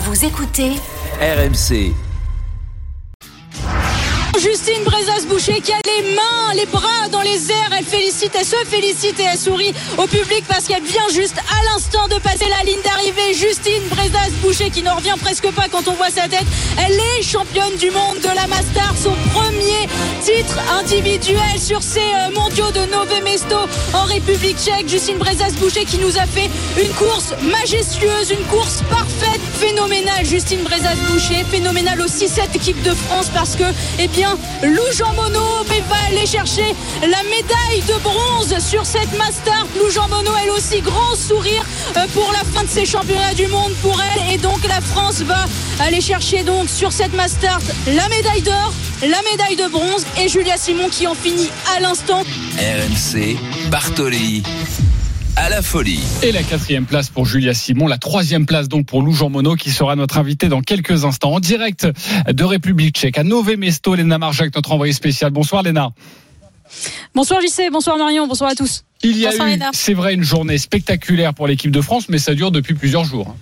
Vous écoutez RMC. Justine Brezas-Boucher qui a les mains, les bras dans les airs. Elle félicite, elle se félicite et elle sourit au public parce qu'elle vient juste à l'instant de passer la ligne d'arrivée. Justine Brezas-Boucher qui n'en revient presque pas quand on voit sa tête. Elle est championne du monde de la Master, son premier titre individuel sur ces euh, mondiaux de Nové Mesto en République tchèque. Justine Brezas-Boucher qui nous a fait une course majestueuse, une course parfaite, phénoménale. Justine Brezas-Boucher, phénoménale aussi cette équipe de France parce que, eh bien, Lou Jean Monod va aller chercher la médaille de bronze sur cette Master. Lou Jean Monod, elle aussi, grand sourire euh, pour la fin de ces championnats du monde pour elle. Et donc la France va aller chercher donc sur cette Master la médaille d'or, la médaille de bronze et Julia Simon qui en finit à l'instant. RMC, Bartoli. À la folie. Et la quatrième place pour Julia Simon, la troisième place donc pour Lou Jean Monod qui sera notre invité dans quelques instants en direct de République tchèque à Nové Mesto, Léna Marjac, notre envoyé spécial. Bonsoir Léna. Bonsoir JC, bonsoir Marion, bonsoir à tous. Il y a Bonsoir, eu, Léna. c'est vrai, une journée spectaculaire pour l'équipe de France, mais ça dure depuis plusieurs jours.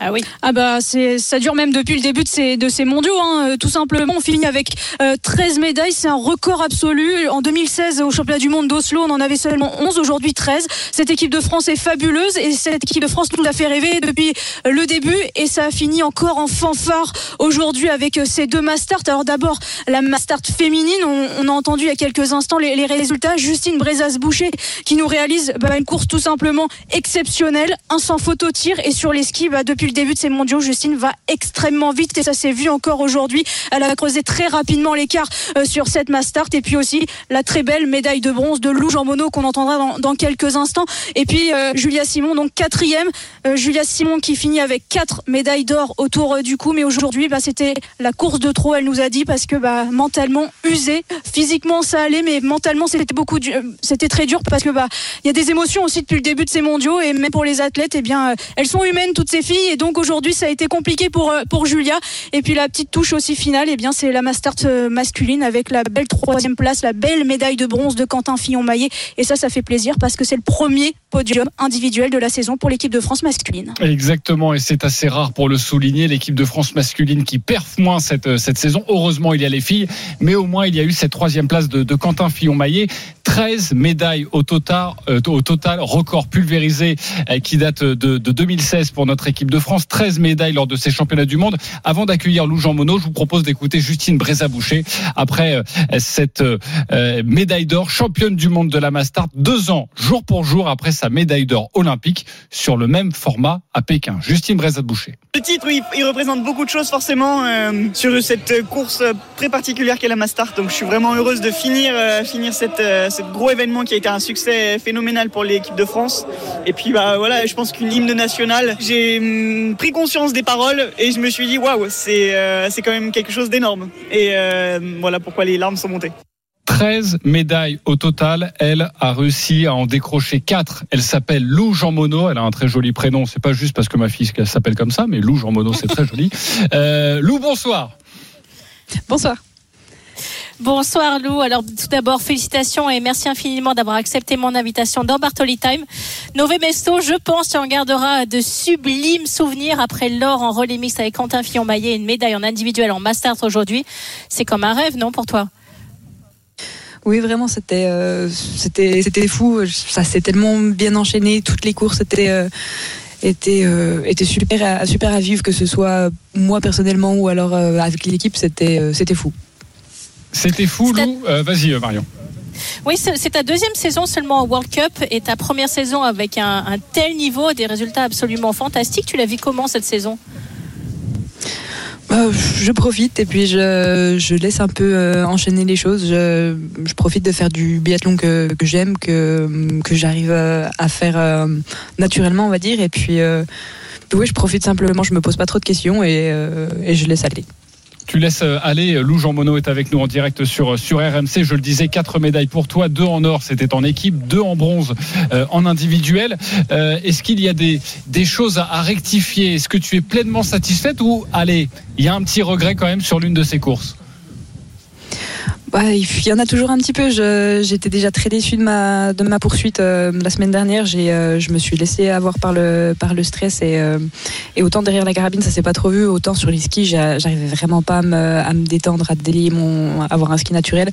Ah oui. Ah bah ça dure même depuis le début de ces de ces mondiaux hein, euh, tout simplement on finit avec euh, 13 médailles, c'est un record absolu. En 2016 au championnat du monde d'Oslo, on en avait seulement 11, aujourd'hui 13. Cette équipe de France est fabuleuse et cette équipe de France nous a fait rêver depuis euh, le début et ça a fini encore en fanfare aujourd'hui avec euh, ces deux masters. Alors d'abord la master féminine, on, a entendu il y a quelques instants les, résultats. Justine Brezas-Boucher qui nous réalise bah, une course tout simplement exceptionnelle, un sans photo tir et sur les skis bah, depuis le début de ces mondiaux, Justine va extrêmement vite et ça s'est vu encore aujourd'hui. Elle a creusé très rapidement l'écart euh, sur cette Mastart et puis aussi la très belle médaille de bronze de Lou Jean Monod qu'on entendra dans, quelques instants. Et puis euh, Julia Simon, donc quatrième. Euh, Julia Simon qui finit avec quatre médailles d'or autour du cou. Mais aujourd'hui, bah, c'était la course de trop, elle nous a dit, parce que bah, mentalement usée. Physiquement, ça allait, mais mentalement, c'était beaucoup, c'était très dur parce que bah, y a des émotions aussi depuis le début de ces mondiaux et même pour les athlètes, eh bien, elles sont humaines toutes ces filles donc aujourd'hui, ça a été compliqué pour euh, pour Julia. Et puis la petite touche aussi finale, eh bien, c'est la Mastart euh, masculine avec la belle troisième place, la belle médaille de bronze de Quentin Fillon-Maillet. Et ça, ça fait plaisir parce que c'est le premier podium individuel de la saison pour l'équipe de France masculine. Exactement, et c'est assez rare pour le souligner, l'équipe de France masculine qui perf moins cette, euh, cette saison. Heureusement, il y a les filles, mais au moins il y a eu cette troisième place de, Quentin Fillon-Maillet. 13 médailles au total, au total record pulvérisé qui date de, de 2016 pour notre équipe de France. 13 médailles lors de ces championnats du monde. Avant d'accueillir Lou Jean Monod, je vous propose d'écouter Justine Brézaboucher après euh, cette euh, médaille d'or, championne du monde de la Mastart, deux ans, jour pour jour après sa médaille d'or olympique sur le même format à Pékin. Justine Brézaboucher. Le titre, oui, il représente beaucoup de choses forcément euh, sur cette course très particulière qu'est la Mastart. Donc je suis vraiment heureuse de finir, euh, finir cette, euh, ce gros événement qui a été un succès phénoménal pour l'équipe de France. Et puis bah voilà, je pense qu'une hymne nationale, j'ai hum, pris conscience des paroles et je me suis dit waouh, c'est euh, c'est quand même quelque chose d'énorme. Et euh, voilà pourquoi les larmes sont montées. 13 médailles au total. Elle a réussi à en décrocher 4. Elle s'appelle Lou Jean Monod. Elle a un très joli prénom. C'est pas juste parce que ma fille elle s'appelle comme ça, mais Lou Jean Monod, c'est très joli. Euh, Lou, bonsoir. Bonsoir. Bonsoir Lou. Alors tout d'abord félicitations et merci infiniment d'avoir accepté mon invitation dans Bartoli Time. Nové Mesto, je pense, tu en garderas de sublimes souvenirs après l'or en relais mix avec Quentin Fillon-Maillet et une médaille en individuel en Masters aujourd'hui. C'est comme un rêve, non, pour toi? Oui, vraiment, c'était euh, c'était c'était fou. Ça s'est tellement bien enchaîné. Toutes les courses étaient euh, étaient euh, étaient super à, super à vivre, que ce soit moi personnellement ou alors euh, avec l'équipe. C'était euh, c'était fou. C'était fou, Lou. Euh, Vas-y, Marion. Oui, c'est ta deuxième saison seulement au World Cup et ta première saison avec un, un tel niveau, des résultats absolument fantastiques. Tu l'as vu comment cette saison? Euh, je profite et puis je, je laisse un peu euh, enchaîner les choses. Je, je profite de faire du biathlon que, que j'aime, que, que j'arrive euh, à faire naturellement, on va dire. Et puis, Oui, je profite simplement, je me pose pas trop de questions et, et je laisse aller. Tu laisses euh, aller. Lou Jean Monod est avec nous en direct sur, sur RMC. Je le disais, quatre médailles pour toi, deux en or, c'était en équipe, deux en bronze euh, en individuel. Euh, Est-ce qu'il y a des, des choses à, à rectifier? Est-ce que tu es pleinement satisfaite ou, allez, il y a un petit regret quand même sur l'une de ces courses? Il y en a toujours un petit peu. J'étais déjà très déçue de ma, de ma poursuite euh, la semaine dernière. Euh, je me suis laissé avoir par le, par le stress et, euh, et autant derrière la carabine, ça s'est pas trop vu. Autant sur les skis, j'a- j'arrivais vraiment pas à me, à me détendre, à délier mon, à avoir un ski naturel.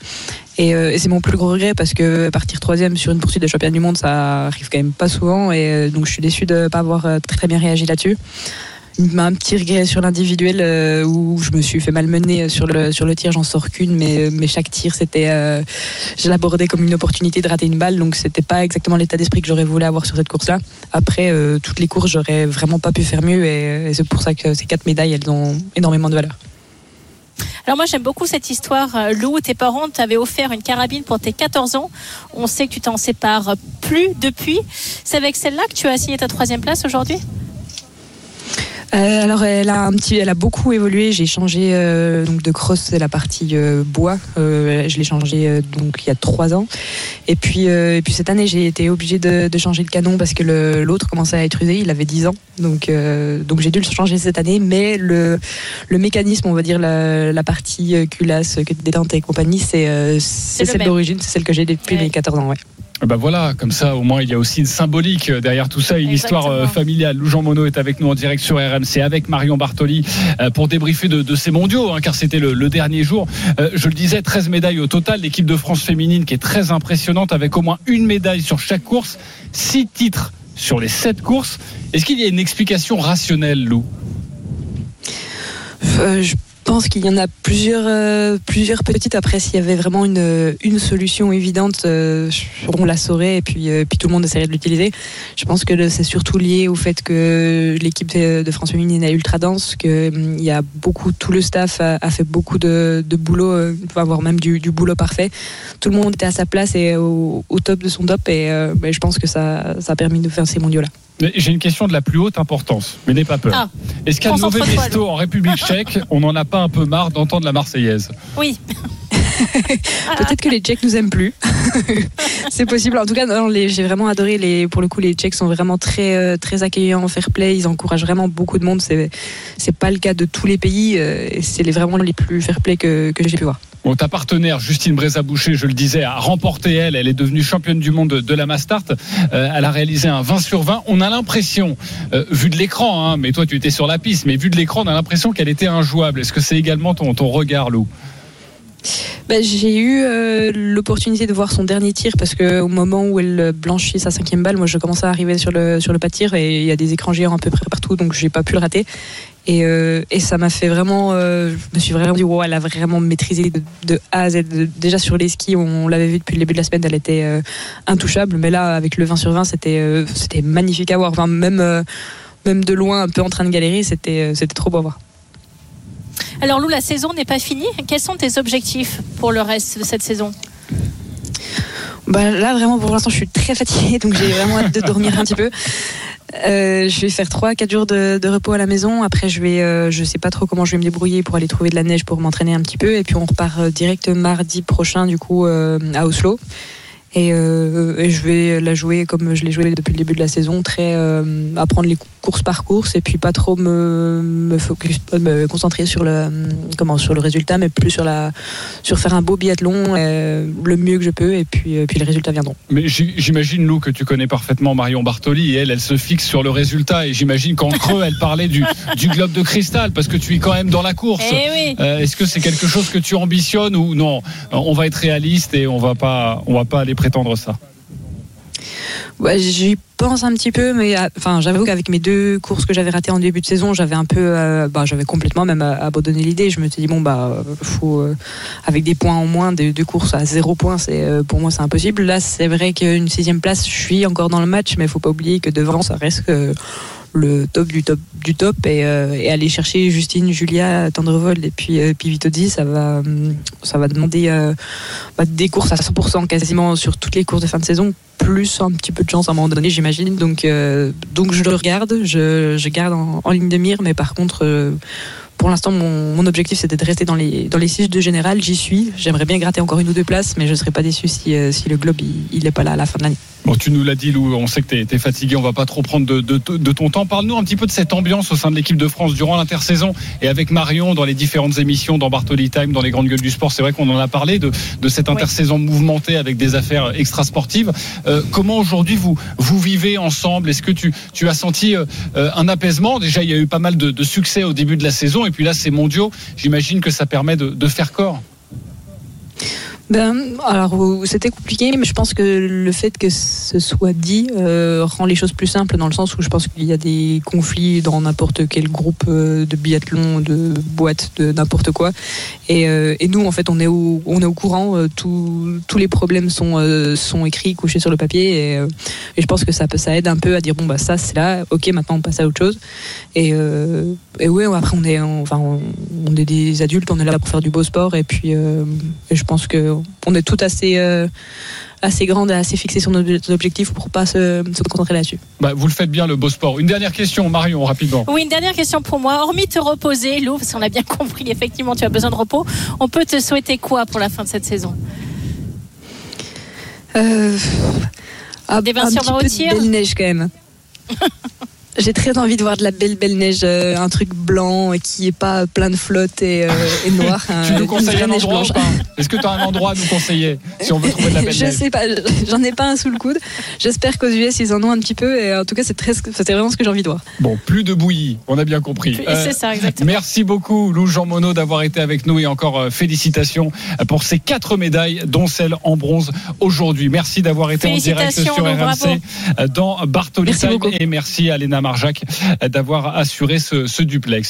Et, c'est mon plus gros regret parce que partir troisième sur une poursuite de championnat du monde, ça arrive quand même pas souvent. Et donc je suis déçue de pas avoir très bien réagi là-dessus. Un petit regret sur l'individuel euh, où je me suis fait malmener sur le, sur le tir, j'en sors qu'une, mais, mais chaque tir, c'était, euh, je l'abordais comme une opportunité de rater une balle, donc c'était pas exactement l'état d'esprit que j'aurais voulu avoir sur cette course-là. Après, euh, toutes les courses, j'aurais vraiment pas pu faire mieux, et, c'est pour ça que ces quatre médailles, elles ont énormément de valeur. Alors moi j'aime beaucoup cette histoire. Euh, Lou, tes parents t'avaient offert une carabine pour tes 14 ans. On sait que tu t'en sépares plus depuis. C'est avec celle-là que tu as signé ta troisième place aujourd'hui? Euh, alors elle a un petit, elle a beaucoup évolué. J'ai changé euh, donc de cross, c'est la partie euh, bois. Euh, je l'ai changé euh, donc il y a trois ans. Et puis euh, et puis cette année j'ai été obligée de, de changer de canon parce que l'autre commençait à être usé. Il avait 10 ans, donc euh, donc j'ai dû le changer cette année. Mais le le mécanisme, on va dire la, la partie culasse, que détente et compagnie, c'est euh, c'est le celle d'origine, c'est celle que j'ai depuis Ouais. mes 14 ans. Ouais. Ben voilà, comme ça au moins il y a aussi une symbolique euh, derrière tout ça, une Exactement. histoire euh, familiale. Lou Jean Monod est avec nous en direct sur RMC avec Marion Bartoli euh, pour débriefer de, de ces mondiaux, hein, car c'était le, le dernier jour. Euh, je le disais, 13 médailles au total. L'équipe de France féminine qui est très impressionnante avec au moins une médaille sur chaque course, six titres sur les sept courses. Est-ce qu'il y a une explication rationnelle, Lou? Euh, je pense qu'il y en a plusieurs, euh, plusieurs petites. Après, s'il y avait vraiment une, une solution évidente, euh, on la saurait et puis, euh, puis tout le monde essaierait de l'utiliser. Je pense que c'est surtout lié au fait que l'équipe de, France féminine est ultra dense, qu'il y a beaucoup, tout le staff a, a fait beaucoup de, de boulot, voire même du, du boulot parfait. Tout le monde était à sa place et au, au top de son top et ben, je pense que ça, ça a permis de faire ces mondiaux-là. J'ai une question de la plus haute importance, mais n'aie pas peur. Ah, Est-ce qu'à Mesto en République tchèque, on n'en a pas un peu marre d'entendre la Marseillaise? Oui. Peut-être que les Tchèques nous aiment plus. c'est possible. En tout cas, non, les- j'ai vraiment adoré les. Pour le coup, les Tchèques sont vraiment très euh, très accueillants, fair play. Ils encouragent vraiment beaucoup de monde. C'est c'est pas le cas de tous les pays. euh, et c'est les- vraiment les plus fair play que, que j'ai pu voir. Bon, ta partenaire, Justine Brézaboucher, je le disais, a remporté elle. Elle est devenue championne du monde de, la Mastart. Euh, elle a réalisé un 20 sur 20. On a l'impression, euh, vu de l'écran, hein, mais toi tu étais sur la piste, mais vu de l'écran, on a l'impression qu'elle était injouable. Est-ce que c'est également ton, ton regard, Lou? Ben, j'ai eu euh, l'opportunité de voir son dernier tir parce que au moment où elle blanchit sa cinquième balle, moi je commençais à arriver sur le sur le pas de tir et il y a des écrans géants à peu près partout, donc j'ai pas pu le rater. Et, euh, et ça m'a fait vraiment, euh, je me suis vraiment dit, wow, elle a vraiment maîtrisé de, de A à Z. Déjà sur les skis, on l'avait vu depuis le début de la semaine, elle était intouchable, mais là avec le 20 sur 20, c'était c'était magnifique à voir. Même même de loin, un peu en train de galérer, c'était trop beau à voir. Alors Lou, la saison n'est pas finie. Quels sont tes objectifs pour le reste de cette saison? Bah là vraiment pour l'instant je suis très fatiguée donc j'ai vraiment hâte de dormir un petit peu. Euh, je vais faire 3-4 jours de, repos à la maison. Après je vais, euh, je sais pas trop comment je vais me débrouiller pour aller trouver de la neige pour m'entraîner un petit peu. Et puis on repart euh, direct mardi prochain du coup à Oslo. Et, euh, et je vais la jouer comme je l'ai joué depuis le début de la saison, très euh, apprendre les courses par course et puis pas trop me, me focus, me concentrer sur le comment sur le résultat, mais plus sur la sur faire un beau biathlon euh, le mieux que je peux et puis euh, puis les résultats viendront. Mais j'imagine, Lou, que tu connais parfaitement Marion Bartoli et elle, elle se fixe sur le résultat. Et j'imagine qu'en creux, elle parlait du, du globe de cristal parce que tu es quand même dans la course. Eh oui. Euh, Est-ce que c'est quelque chose que tu ambitionnes ou non? On va être réaliste et on va pas, on va pas aller prétendre ça. J'y pense un petit peu, mais euh, enfin, j'avoue qu'avec mes deux courses que j'avais ratées en début de saison, j'avais un peu, euh, bah, j'avais complètement même euh, abandonné l'idée. Je me suis dit bon bah, faut avec des points en moins, des deux courses à zéro point, c'est pour moi c'est impossible. Là, c'est vrai qu'une sixième place, je suis encore dans le match, mais faut pas oublier que devant, ça reste le top du top du top et, euh, aller chercher Justine, Julia, Tendrevol et puis euh, puis Vitodi, ça va hum, ça va demander euh, bah, des courses à 100% quasiment sur toutes les courses de fin de saison plus un petit peu de chance à un moment donné j'imagine donc euh, donc je le regarde je, je garde en, ligne de mire mais par contre euh, pour l'instant, mon, objectif, c'était de rester dans les, dans les six de général. J'y suis. J'aimerais bien gratter encore une ou deux places, mais je ne serais pas déçu si, euh, si le globe il n'est pas là à la fin de l'année. Bon, tu nous l'as dit, Lou, on sait que tu es, fatigué, on va pas trop prendre de, de, de ton temps. Parle-nous un petit peu de cette ambiance au sein de l'équipe de France durant l'intersaison et avec Marion dans les différentes émissions, dans Bartoli Time, dans les grandes gueules du sport. C'est vrai qu'on en a parlé de, de cette intersaison mouvementée avec des affaires extrasportives. Euh, comment aujourd'hui vous, vous vivez ensemble? Est-ce que tu, tu as senti euh, un apaisement? Déjà, il y a eu pas mal de, de succès au début de la saison et puis là, c'est mondiaux. J'imagine que ça permet de, de faire corps. Ben, alors c'était compliqué, mais je pense que le fait que ce soit dit euh, rend les choses plus simples dans le sens où je pense qu'il y a des conflits dans n'importe quel groupe euh, de biathlon, de boîte, de n'importe quoi. Et, euh, et, nous, en fait, on est au, on est au courant. Euh, tous les problèmes sont, sont écrits, couchés sur le papier. Et, je pense que ça, ça aide un peu à dire bon bah ça c'est là, ok, maintenant on passe à autre chose. Et, et ouais, après on est, enfin on, est des adultes, on est là pour faire du beau sport. Et puis, je pense que on est tout assez euh, assez grande et assez fixé sur nos objectifs pour pas se, se concentrer là-dessus. Bah, vous le faites bien le beau sport. Une dernière question, Marion, rapidement. Oui, une dernière question pour moi. Hormis te reposer, Lou, parce qu'on a bien compris, effectivement, tu as besoin de repos. On peut te souhaiter quoi pour la fin de cette saison? Euh, Des vinceurs un petit peu de belle neige quand même. J'ai très envie de voir de la belle belle neige, euh, un truc blanc qui est pas plein de flotte et, euh, et noir. tu nous conseilles un endroit Est-ce que tu as un endroit à nous conseiller si on veut trouver de la belle Je neige? sais pas, j'en ai pas un sous le coude. J'espère qu'aux US ils en ont un petit peu et en tout cas c'est très, c'était vraiment ce que j'ai envie de voir. Bon, plus de bouillie, on a bien compris. Euh, c'est ça exactement. Merci beaucoup Lou Jean Monod d'avoir été avec nous et encore euh, félicitations pour ces quatre médailles, dont celle en bronze aujourd'hui. Merci d'avoir été en direct sur RMC bravo. dans Bartoli Merci Time beaucoup. et merci à Léna Marjac d'avoir assuré ce, ce duplex.